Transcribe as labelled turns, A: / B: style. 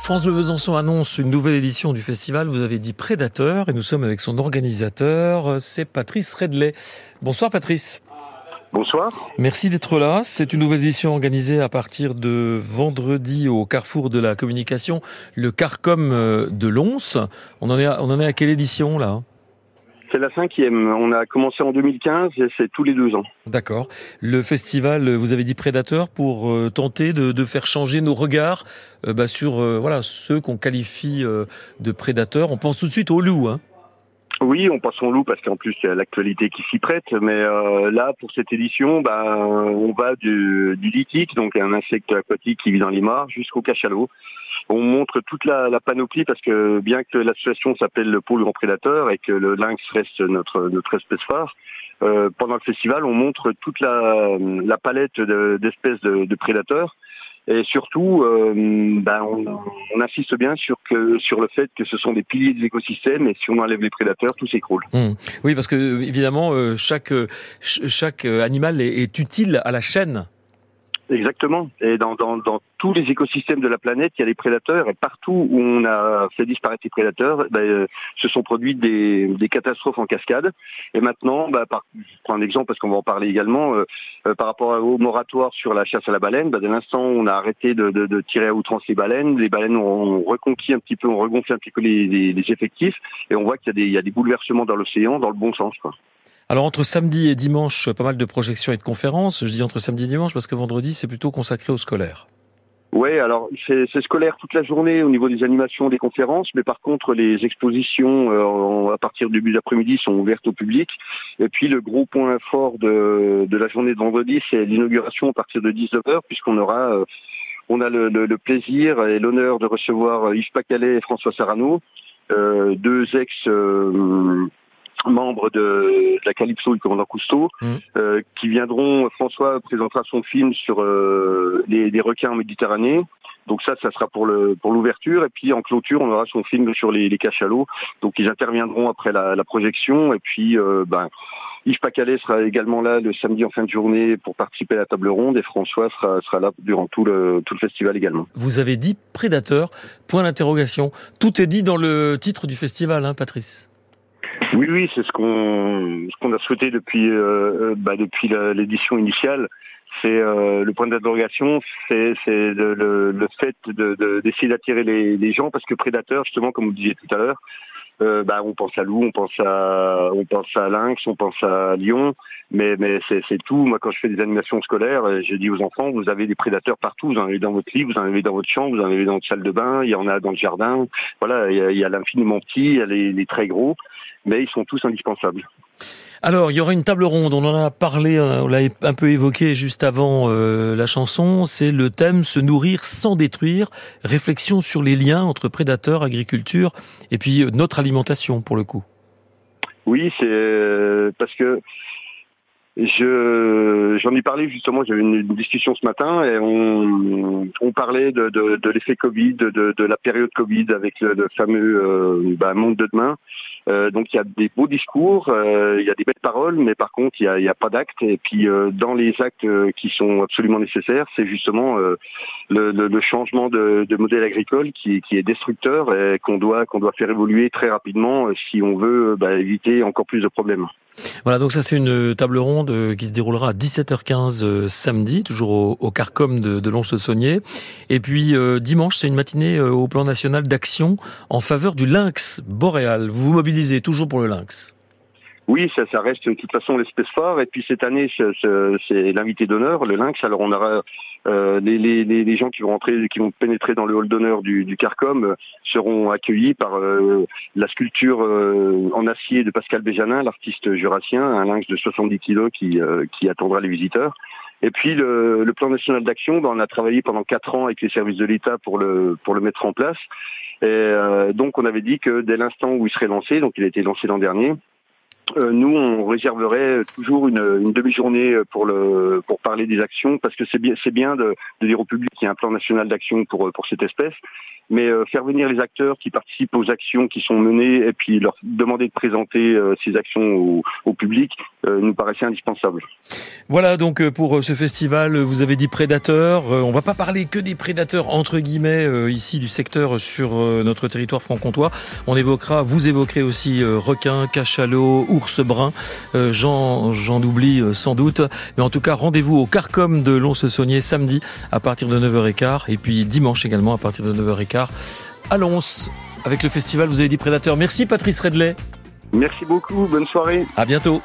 A: France Bleu Besançon annonce une nouvelle édition du festival. Vous avez dit Prédateur et nous sommes avec son organisateur, c'est Patrice Redley. Bonsoir Patrice.
B: Bonsoir.
A: Merci d'être là. C'est une nouvelle édition organisée à partir de vendredi au Carrefour de la Communication, le Carcom euh, de Lons. On en est à, on en est à quelle édition là?
B: C'est la cinquième. On a commencé en 2015 et c'est tous les deux ans.
A: D'accord. Le festival, vous avez dit prédateur pour euh, tenter de, faire changer nos regards euh, bah, sur euh, voilà ceux qu'on qualifie de prédateurs. On pense tout de suite au loup. Hein
B: oui, on passe au loup parce qu'en plus il y a l'actualité qui s'y prête. Mais là, pour cette édition, bah, on va du, du lithique, donc un insecte aquatique qui vit dans les mares, jusqu'au cachalot on montre toute la, panoplie parce que bien que l'association s'appelle le pôle grand prédateur et que le lynx reste notre notre espèce phare, euh, pendant le festival, on montre toute la, la palette d'espèces de, de, prédateurs. Et surtout, euh, ben on, on, insiste bien sur que sur le fait que ce sont des piliers des écosystèmes et si on enlève les prédateurs, tout s'écroule.
A: Mmh. Oui, parce que évidemment, euh, chaque chaque animal est utile à la chaîne
B: Exactement. Et dans, dans, dans, tous les écosystèmes de la planète, il y a des prédateurs. Et partout où on a fait disparaître les prédateurs, ben, euh, se sont produites des, des, catastrophes en cascade. Et maintenant, ben, par, je prends un exemple parce qu'on va en parler également, euh, euh, par rapport au moratoire sur la chasse à la baleine, ben, dès l'instant où on a arrêté de, de, de, tirer à outrance les baleines, les baleines ont reconquis un petit peu, ont regonflé un petit peu les, les, les effectifs. Et on voit qu'il y, y, a des bouleversements dans l'océan dans le bon sens. Quoi.
A: Alors entre samedi et dimanche, pas mal de projections et de conférences. Je dis entre samedi et dimanche parce que vendredi, c'est plutôt consacré au scolaire.
B: Oui, alors c'est scolaire toute la journée au niveau des animations, des conférences, mais par contre les expositions euh, à partir du début d'après-midi sont ouvertes au public. Et puis le gros point fort de, de la journée de vendredi, c'est l'inauguration à partir de 19h, puisqu'on aura euh, on a le, le, le plaisir et l'honneur de recevoir Yves Pacalet et François Sarano, euh, deux ex membres de, la Calypso du commandant Cousteau, mmh. euh, qui viendront. François présentera son film sur euh, les, les, requins en Méditerranée. Donc ça, ça sera pour le pour l'ouverture. Et puis en clôture, on aura son film sur les, les cachalots. Donc ils interviendront après la, la projection. Et puis euh, ben, Yves Pacalet sera également là le samedi en fin de journée pour participer à la table ronde. Et François sera, sera là durant tout le, tout le festival également.
A: Vous avez dit prédateur, point d'interrogation. Tout est dit dans le titre du festival, hein, Patrice
B: oui, oui, c'est ce qu'on ce qu'on a souhaité depuis euh, euh bah, depuis l'édition initiale. C'est euh, le point d'interrogation, c'est le, le, fait de d'essayer d'attirer les, les, gens parce que prédateur, justement, comme vous disiez tout à l'heure, euh, bah, on pense à loup, on pense à on pense à lynx, on pense à lion, mais mais c'est tout. Moi, quand je fais des animations scolaires, euh, je dis aux enfants, vous avez des prédateurs partout. Vous en avez dans votre lit, vous en avez dans votre chambre, vous en avez dans votre salle de bain, il y en a dans le jardin. Voilà, il y a, l'infiniment petit, il y a les très gros mais ils sont tous indispensables.
A: Alors, il y aura une table ronde, on en a parlé, euh, on l'a un peu évoqué juste avant euh, la chanson, c'est le thème Se nourrir sans détruire, réflexion sur les liens entre prédateurs, agriculture et puis euh, notre alimentation pour le coup.
B: Oui, c'est parce que je j'en ai parlé justement, j'avais une, une, discussion ce matin et on, on parlait de, de, de l'effet Covid, de, de, la période Covid avec le, le fameux euh, bah, monde de demain. Euh, donc il y a des beaux discours, euh, il y a des belles paroles, mais par contre il n'y a, a, pas d'actes. Et puis euh, dans les actes euh, qui sont absolument nécessaires, c'est justement le, le, le, changement de, de, modèle agricole qui, qui est destructeur et qu'on doit qu'on doit faire évoluer très rapidement si on veut bah, éviter encore plus de problèmes.
A: Voilà, donc ça c'est une table ronde euh, qui se déroulera à 17h15 euh, samedi, toujours au, au Carcom de, de Longe-le-Saunier. Et puis euh, dimanche, c'est une matinée au plan national d'action en faveur du lynx boréal. Vous vous mobilisez toujours pour le lynx
B: oui, ça, ça reste de toute façon l'espèce phare. Et puis cette année, c'est l'invité d'honneur, le lynx. Alors on aura euh, les, les, les, gens qui vont rentrer, qui vont pénétrer dans le hall d'honneur du, du Carcom euh, seront accueillis par euh, la sculpture euh, en acier de Pascal Béjanin, l'artiste jurassien, un lynx de 70 kilos qui, qui attendra les visiteurs. Et puis le, le plan national d'action, ben, on a travaillé pendant quatre ans avec les services de l'État pour le pour le mettre en place. Et donc on avait dit que dès l'instant où il serait lancé, donc il a été lancé l'an dernier, euh, nous, on réserverait toujours une, demi-journée pour le pour parler des actions, parce que c'est bien bien de, de, dire au public qu'il y a un plan national d'action pour cette espèce, mais euh, faire venir les acteurs qui participent aux actions qui sont menées et puis leur demander de présenter euh, ces actions au, au public euh, nous paraissait indispensable.
A: Voilà donc pour ce festival, vous avez dit prédateurs. On va pas parler que des prédateurs entre guillemets ici du secteur sur notre territoire franc-comtois. On évoquera, vous évoquerez aussi requins, cachalots, ours bruns. J'en j'en oublie sans doute, mais en tout cas rendez-vous au Carcom de Lons-Saunier samedi à partir de 9h15 et puis dimanche également à partir de 9h15 à Lons avec le festival Vous avez dit Prédateur. Merci Patrice Redley.
B: Merci beaucoup, bonne soirée.
A: À bientôt.